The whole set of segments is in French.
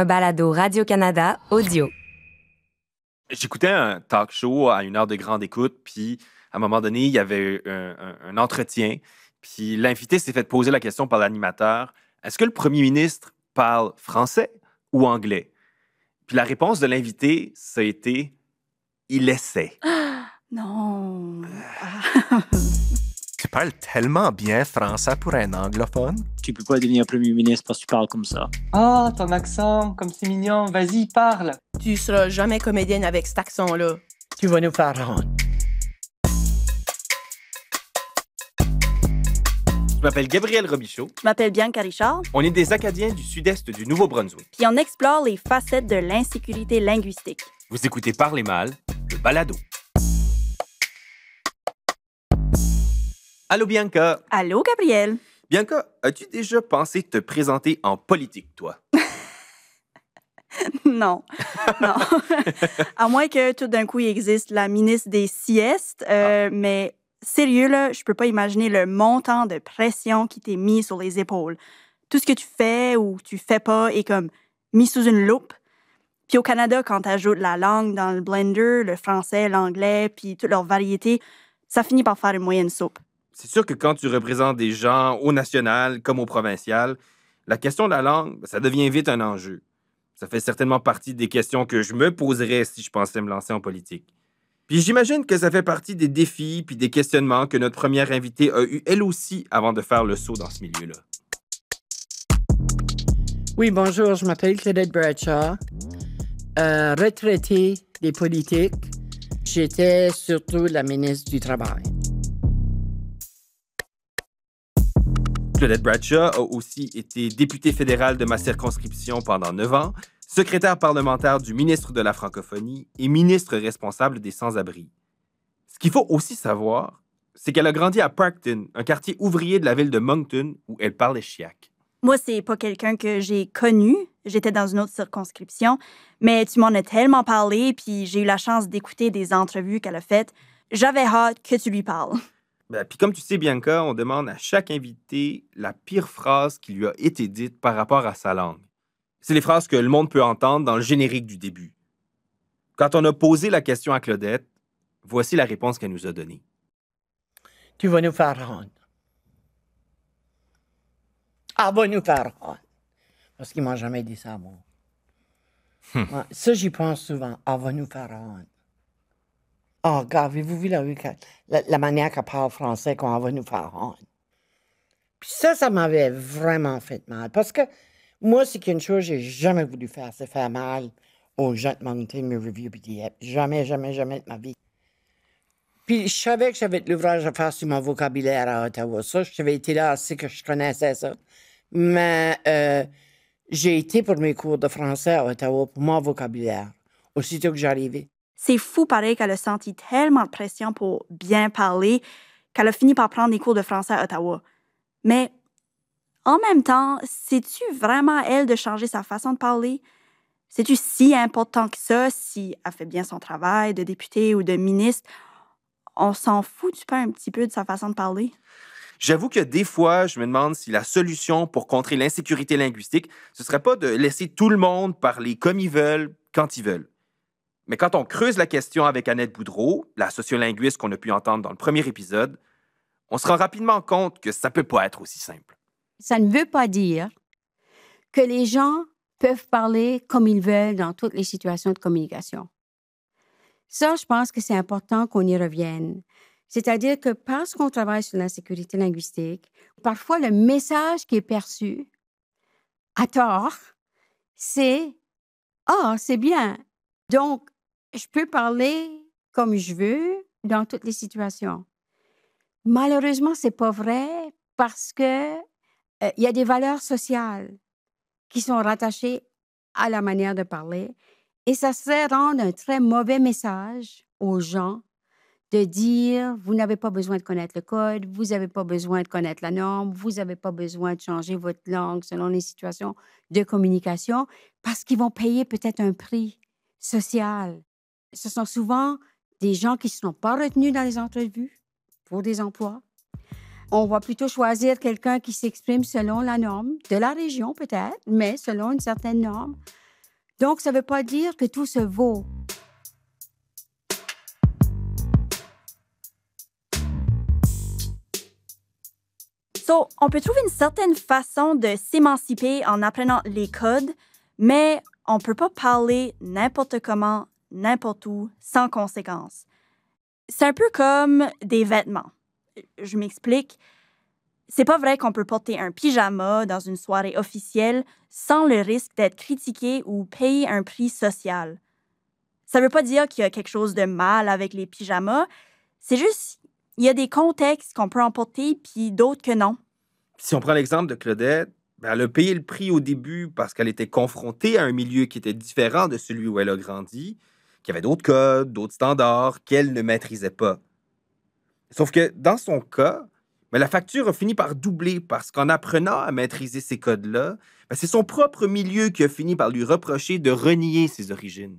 un balado Radio-Canada audio. J'écoutais un talk show à une heure de grande écoute, puis à un moment donné, il y avait un, un- un entretien, puis l'invité s'est fait poser la question par l'animateur est-ce que le premier ministre parle français ou anglais Puis la réponse de l'invité, ça a été il essaie. Non. Ah. Tu parles tellement bien français pour un anglophone. Tu peux pas devenir premier ministre parce que tu parles comme ça. Oh, ton accent, comme c'est mignon. Vas-y, parle. Tu seras jamais comédienne avec cet accent-là. Tu vas nous faire honte. Je m'appelle Gabriel Robichaud. Je m'appelle Bianca Richard, On est des Acadiens du sud-est du Nouveau-Brunswick. puis on explore les facettes de l'insécurité linguistique. Vous écoutez Parler mal, le balado. Allô Bianca. Allô, Gabriel? Bianca, as-tu déjà pensé te présenter en politique, toi? non. Non. à moins que tout d'un coup, il existe la ministre des siestes. euh, Mais sérieux, là, je peux pas imaginer le montant de pression qui t'est mis sur les épaules. Tout ce que tu fais ou tu fais pas est comme mis sous une loupe. Puis au Canada, quand tu ajoutes la langue dans le blender, le français, l'anglais, puis toutes leurs variétés, ça finit par faire une moyenne soupe. C'est sûr que quand tu représentes des gens au national comme au provincial, la question de la langue, ben, ça devient vite un enjeu. Ça fait certainement partie des questions que je me poserais si je pensais me lancer en politique. Puis j'imagine que ça fait partie des défis puis des questionnements que notre première invitée a eu elle aussi avant de faire le saut dans ce milieu-là. Oui, bonjour, je m'appelle Claudette Bradshaw, euh, retraitée des politiques. J'étais surtout la ministre du Travail. Claudette Bradshaw a aussi été députée fédérale de ma circonscription pendant neuf ans, secrétaire parlementaire du ministre de la Francophonie et ministre responsable des sans-abri. Ce qu'il faut aussi savoir, c'est qu'elle a grandi à Parkton, un quartier ouvrier de la ville de Moncton où elle parlait chiac. Moi, c'est pas quelqu'un que j'ai connu. J'étais dans une autre circonscription, mais tu m'en as tellement parlé, puis j'ai eu la chance d'écouter des entrevues qu'elle a faites. J'avais hâte que tu lui parles. Ben, puis comme tu sais, Bianca, on demande à chaque invité la pire phrase qui lui a été dite par rapport à sa langue. C'est les phrases que le monde peut entendre dans le générique du début. Quand on a posé la question à Claudette, voici la réponse qu'elle nous a donnée. Tu vas nous faire honte. Ah, va nous faire honte. Parce qu'ils m'ont jamais dit ça, moi. Ouais, ça, j'y pense souvent. Ah, va nous faire Oh, gars, avez-vous vu la, manière qu'elle parle français elle va nous faire honte? Puis ça, ça m'avait vraiment fait mal. Parce que moi, c'est qu'une chose que j'ai jamais voulu faire, c'est faire mal aux gens de Moncton, mes reviews PDF. Jamais, jamais, jamais de ma vie. Puis je savais que j'avais de l'ouvrage à faire sur mon vocabulaire à Ottawa. Ça, j'avais été là assez que je connaissais ça. Mais euh, j'ai été pour mes cours de français à Ottawa pour mon vocabulaire, aussitôt que j'arrivais. C'est fou, pareil, qu'elle a senti tellement de pression pour bien parler qu'elle a fini par prendre des cours de français à Ottawa. Mais en même temps, c'est-tu vraiment à elle de changer sa façon de parler? C'est-tu si important que ça si elle fait bien son travail de députée ou de ministre? On s'en fout tu pas un petit peu de sa façon de parler? J'avoue que des fois, je me demande si la solution pour contrer l'insécurité linguistique, ce serait pas de laisser tout le monde parler comme ils veulent, quand ils veulent. Mais quand on creuse la question avec Annette Boudreau, la sociolinguiste qu'on a pu entendre dans le premier épisode, on se rend rapidement compte que ça peut pas être aussi simple. Ça ne veut pas dire que les gens peuvent parler comme ils veulent dans toutes les situations de communication. Ça, je pense que c'est important qu'on y revienne. C'est-à-dire que parce qu'on travaille sur l'insécurité linguistique, parfois le message qui est perçu à tort, c'est Ah, c'est bien. Donc, je peux parler comme je veux dans toutes les situations. Malheureusement, c'est pas vrai parce que euh, il y a des valeurs sociales qui sont rattachées à la manière de parler et ça serait rendre un très mauvais message aux gens de dire vous n'avez pas besoin de connaître le code, vous n'avez pas besoin de connaître la norme, vous n'avez pas besoin de changer votre langue selon les situations de communication parce qu'ils vont payer peut-être un prix social. Ce sont souvent des gens qui ne sont pas retenus dans les entrevues pour des emplois. On va plutôt choisir quelqu'un qui s'exprime selon la norme de la région peut-être, mais selon une certaine norme. Donc, ça ne veut pas dire que tout se vaut. So, on peut trouver une certaine façon de s'émanciper en apprenant les codes, mais on ne peut pas parler n'importe comment, n'importe où, sans conséquence. C'est un peu comme des vêtements. Je m'explique. C'est pas vrai qu'on peut porter un pyjama dans une soirée officielle sans le risque d'être critiqué ou payer un prix social. Ça veut pas dire qu'il y a quelque chose de mal avec les pyjamas. C'est juste, il y a des contextes qu'on peut emporter puis d'autres que non. Si on prend l'exemple de Claudette, ben, elle a payé le prix au début parce qu'elle était confrontée à un milieu qui était différent de celui où elle a grandi, qui avait d'autres codes, d'autres standards qu'elle ne maîtrisait pas. Sauf que dans son cas, ben, la facture a fini par doubler parce qu'en apprenant à maîtriser ces codes-là, ben, c'est son propre milieu qui a fini par lui reprocher de renier ses origines.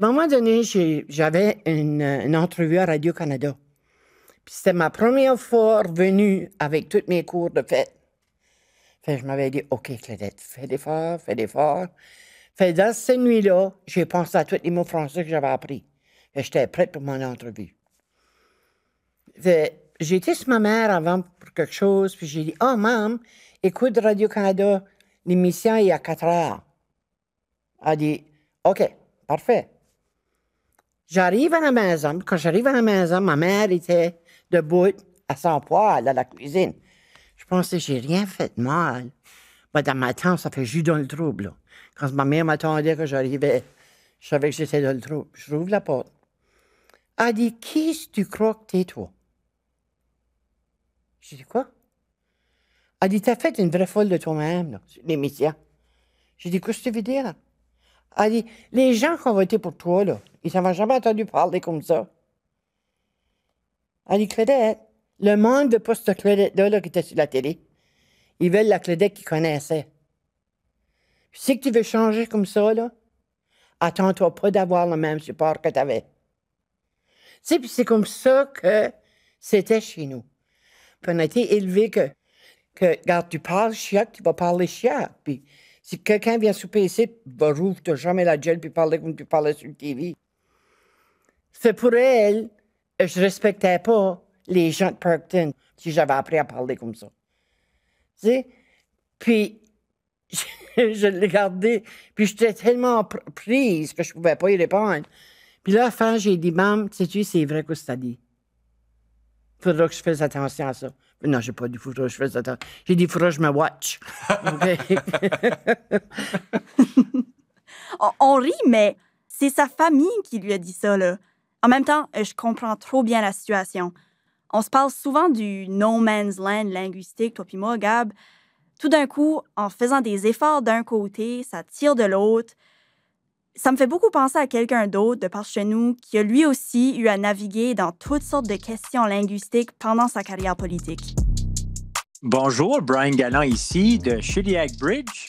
À un moment donné, j'avais une, entrevue à Radio-Canada. Puis c'était ma première fois revenue avec tous mes cours de fête. Fait je m'avais dit, OK, Claudette, fais d'efforts, fais d'efforts. Fait dans cette nuit-là, j'ai pensé à tous les mots français que j'avais appris. Et j'étais prête pour mon entrevue. Fait j'ai été sur ma mère avant pour quelque chose, puis j'ai dit, oh, maman, écoute Radio-Canada, l'émission y a 4 heures. Elle a dit, OK, parfait. J'arrive à la maison. Quand j'arrive à la maison, ma mère était debout à son poêle à la cuisine. Je pensais, j'ai rien fait de mal. Mais dans ma tête, ça fait jus dans le trouble. Quand ma mère m'attendait que j'arrivais, je savais que j'étais dans le trouble. Je rouvre la porte. Elle dit, qui que tu crois que t'es, toi? J'ai dit, quoi? Elle dit, t'as fait une vraie folle de toi-même, l'émission. J'ai dit, qu'est-ce que tu veux dire? Elle dit, les gens qui ont voté pour toi, là, ils n'avaient jamais entendu parler comme ça. Elle dit, Claudette, le monde veut pas cette Claudette-là là, qui était sur la télé. Ils veulent la Claudette qu'ils connaissaient. Si tu veux changer comme ça, là, attends-toi pas d'avoir le même support que tu avais. Tu sais, puis c'est comme ça que c'était chez nous. Puis on a été élevés que, que, regarde, tu parles chiac, tu vas parler chiac. Puis si quelqu'un vient souper ici, va rouvre jamais la gueule puis parler comme tu parlais sur le TV. C'est pour elle, je respectais pas les gens de Parkton si j'avais appris à parler comme ça. Tu sais? Puis, je l'ai gardé, puis j'étais tellement pr- prise que je pouvais pas y répondre. Puis là, fin, j'ai dit, Maman, sais-tu, c'est vrai que tu as dit. Faudra que je fasse attention à ça. Mais non, j'ai pas dit, faudra que je fasse attention. J'ai dit, faudra que je me watch. On rit, mais c'est sa famille qui lui a dit ça, là. En même temps, euh, je comprends trop bien la situation. On se parle souvent du no man's land linguistique, toi puis moi, Gab. Tout d'un coup, en faisant des efforts d'un côté, ça tire de l'autre. Ça me fait beaucoup penser à quelqu'un d'autre de par chez nous qui a lui aussi eu à naviguer dans toutes sortes de questions linguistiques pendant sa carrière politique. Bonjour, Brian Galland ici de Shediac Bridge,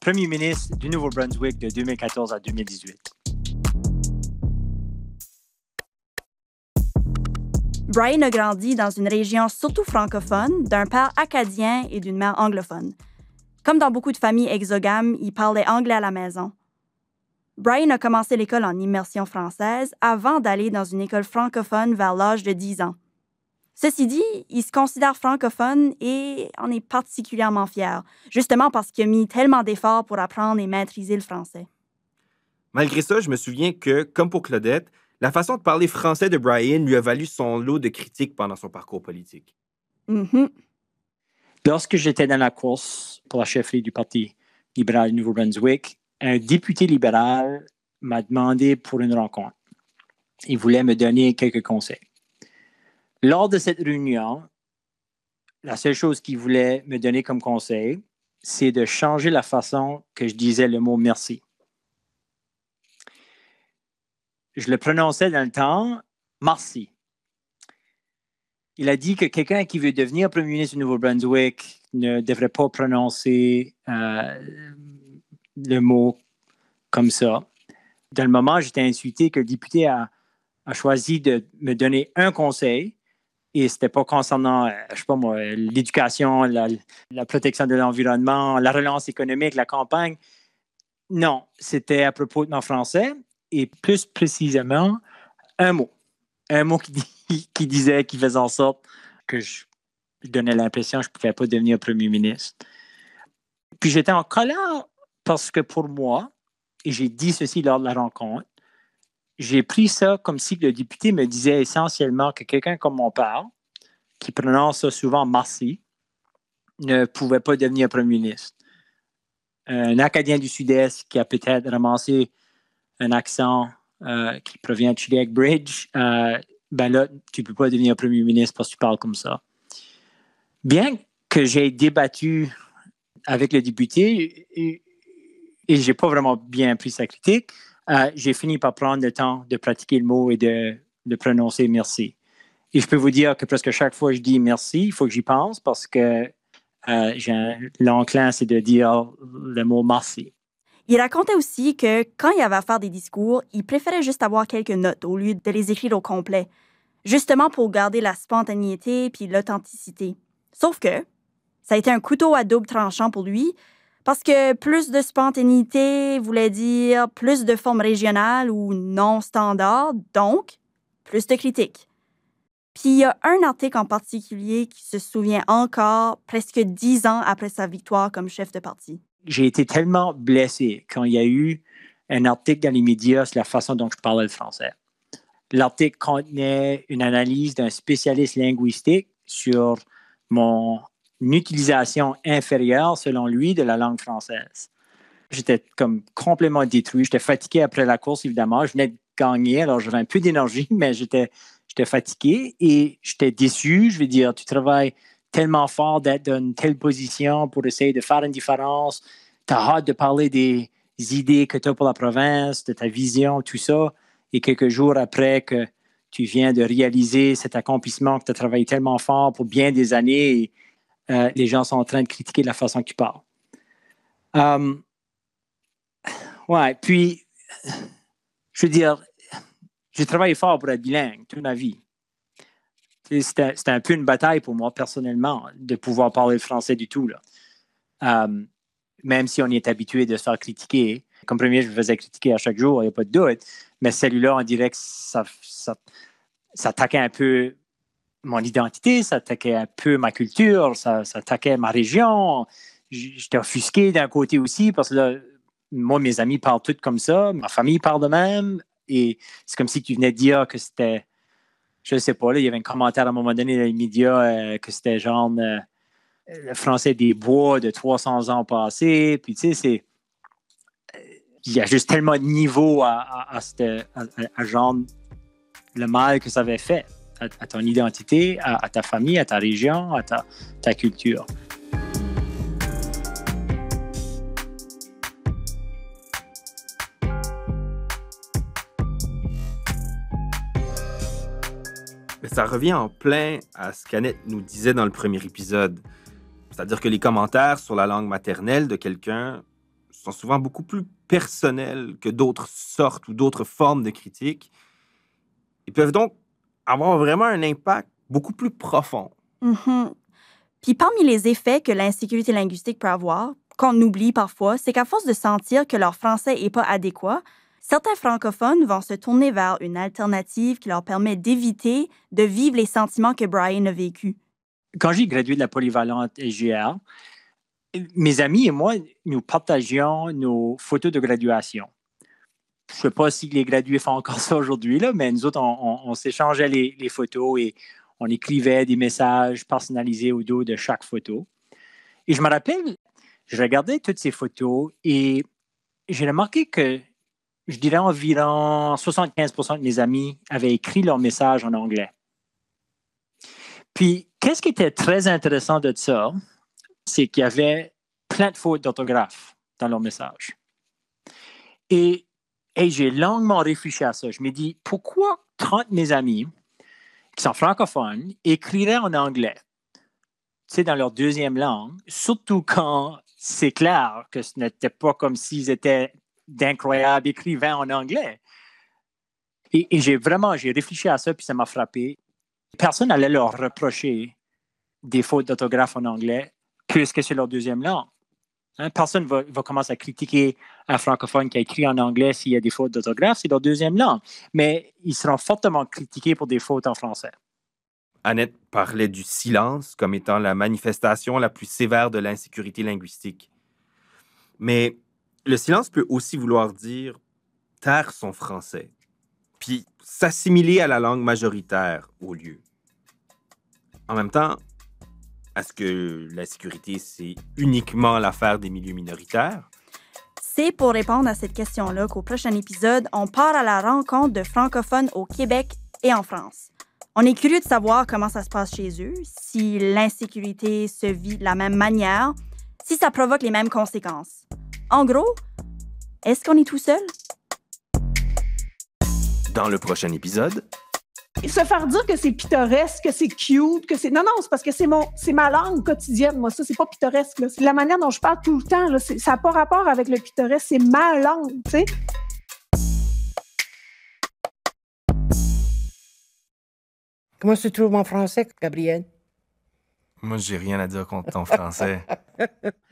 premier ministre du Nouveau-Brunswick de 2014 à 2018. Brian a grandi dans une région surtout francophone, d'un père acadien et d'une mère anglophone. Comme dans beaucoup de familles exogames, il parlait anglais à la maison. Brian a commencé l'école en immersion française avant d'aller dans une école francophone vers l'âge de 10 ans. Ceci dit, il se considère francophone et en est particulièrement fier, justement parce qu'il a mis tellement d'efforts pour apprendre et maîtriser le français. Malgré ça, je me souviens que, comme pour Claudette, la façon de parler français de Brian lui a valu son lot de critiques pendant son parcours politique. Mhm. Lorsque j'étais dans la course pour la chefferie du Parti libéral du Nouveau-Brunswick, un député libéral m'a demandé pour une rencontre. Il voulait me donner quelques conseils. Lors de cette réunion, la seule chose qu'il voulait me donner comme conseil, c'est de changer la façon que je disais le mot merci. Je le prononçais dans le temps, merci. Il a dit que quelqu'un qui veut devenir premier ministre du Nouveau-Brunswick ne devrait pas prononcer euh, le mot comme ça. Dans le moment, j'étais insulté que le député a, choisi de me donner un conseil et c'était pas concernant, euh, je sais pas moi, l'éducation, la, la protection de l'environnement, la relance économique, la campagne. non, c'était à propos de mon français et plus précisément un mot. Un mot qui, disait, qui faisait en sorte que je, je donnais l'impression que je ne pouvais pas devenir premier ministre. Puis j'étais en colère parce que pour moi, et j'ai dit ceci lors de la rencontre, j'ai pris ça comme si le député me disait essentiellement que quelqu'un comme mon père, qui prononce ça souvent merci, ne pouvait pas devenir premier ministre. Un Acadien du Sud-Est qui a peut-être ramassé un accent euh, qui provient de Chile Bridge, euh, ben là, tu ne peux pas devenir premier ministre parce que tu parles comme ça. Bien que j'ai débattu avec le député et, et je n'ai pas vraiment bien pris sa critique, euh, j'ai fini par prendre le temps de pratiquer le mot et de, de, prononcer merci. Et je peux vous dire que presque chaque fois que je dis merci, il faut que j'y pense parce que euh, l'enclin, c'est de dire le mot merci. Il racontait aussi que quand il avait à faire des discours, il préférait juste avoir quelques notes au lieu de les écrire au complet, justement pour garder la spontanéité puis l'authenticité. Sauf que ça a été un couteau à double tranchant pour lui, parce que plus de spontanéité voulait dire plus de formes régionales ou non standards, donc plus de critiques. Puis il y a un article en particulier qui se souvient encore presque dix ans après sa victoire comme chef de parti. J'ai été tellement blessé quand il y a eu un article dans les médias sur la façon dont je parlais le français. L'article contenait une analyse d'un spécialiste linguistique sur mon utilisation inférieure, selon lui, de la langue française. J'étais comme complètement détruit. J'étais fatigué après la course, évidemment. Je venais de gagner, alors j'avais un peu d'énergie, mais j'étais, fatigué et j'étais déçu. Je veux dire, tu travailles tellement fort d'être dans une telle position pour essayer de faire une différence. Tu as hâte de parler des idées que tu as pour la province, de ta vision, tout ça. Et quelques jours après que tu viens de réaliser cet accomplissement que tu as travaillé tellement fort pour bien des années, euh, les gens sont en train de critiquer la façon que tu parles. Um, ouais, puis, je veux dire, j'ai travaillé fort pour être bilingue toute ma vie. C'était un peu une bataille pour moi, personnellement, de pouvoir parler le français du tout. Là. Um, même si on est habitué de se faire critiquer. Comme premier, je me faisais critiquer à chaque jour, il n'y a pas de doute. Mais celui-là, on dirait que ça, ça, attaquait un peu mon identité, ça attaquait un peu ma culture, ça, attaquait ma région. J'étais offusqué d'un côté aussi parce que moi, mes amis parlent tous comme ça, ma famille parle de même. Et c'est comme si tu venais de dire que c'était, je ne sais pas, là, il y avait un commentaire à un moment donné dans les médias euh, que c'était genre euh, le français des bois de 300 ans passés. Puis tu sais, c'est. Il y a juste tellement de niveaux à, genre le mal que ça avait fait à, ton identité, à, ta famille, à ta région, à ta culture. Ça revient en plein à ce qu'Annette nous disait dans le premier épisode. C'est-à-dire que les commentaires sur la langue maternelle de quelqu'un sont souvent beaucoup plus personnels que d'autres sortes ou d'autres formes de critiques. Ils peuvent donc avoir vraiment un impact beaucoup plus profond. Mm-hmm. Puis parmi les effets que l'insécurité linguistique peut avoir, qu'on oublie parfois, c'est qu'à force de sentir que leur français n'est pas adéquat, certains francophones vont se tourner vers une alternative qui leur permet d'éviter de vivre les sentiments que Brian a vécus. Quand j'ai gradué de la polyvalente SGR, mes amis et moi, nous partagions nos photos de graduation je ne sais pas si les gradués font encore ça aujourd'hui, mais nous autres, on, s'échangeait les, photos et on écrivait des messages personnalisés au dos de chaque photo. Et je me rappelle, je regardais toutes ces photos et j'ai remarqué que je dirais environ 75% de mes amis avaient écrit leur message en anglais. Puis, qu'est-ce qui était très intéressant de ça, c'est qu'il y avait plein de fautes d'orthographe dans leur message. Et j'ai longuement réfléchi à ça. Je me dis, pourquoi 30 de mes amis qui sont francophones écriraient en anglais, sais, dans leur deuxième langue, surtout quand c'est clair que ce n'était pas comme s'ils étaient d'incroyables écrivains en anglais. Et, j'ai vraiment, j'ai réfléchi à ça, puis ça m'a frappé. Personne n'allait leur reprocher des fautes d'orthographe en anglais puisque c'est leur deuxième langue. Hein, personne va, va commencer à critiquer un francophone qui a écrit en anglais s'il y a des fautes d'orthographe, c'est leur deuxième langue. Mais ils seront fortement critiqués pour des fautes en français. Annette parlait du silence comme étant la manifestation la plus sévère de l'insécurité linguistique. Mais le silence peut aussi vouloir dire taire son français, puis s'assimiler à la langue majoritaire au lieu. En même temps, est-ce que l'insécurité, c'est uniquement l'affaire des milieux minoritaires? C'est pour répondre à cette question-là qu'au prochain épisode, on part à la rencontre de francophones au Québec et en France. On est curieux de savoir comment ça se passe chez eux, si l'insécurité se vit de la même manière, si ça provoque les mêmes conséquences. En gros, est-ce qu'on est tout seul? Dans le prochain épisode, se faire dire que c'est pittoresque, que c'est cute, que c'est non non, c'est parce que c'est mon c'est ma langue quotidienne moi ça c'est pas pittoresque là. c'est la manière dont je parle tout le temps là, ça n'a pas rapport avec le pittoresque, c'est ma langue, tu sais. Comment se trouve mon français, Gabriel? Moi, j'ai rien à dire contre ton français.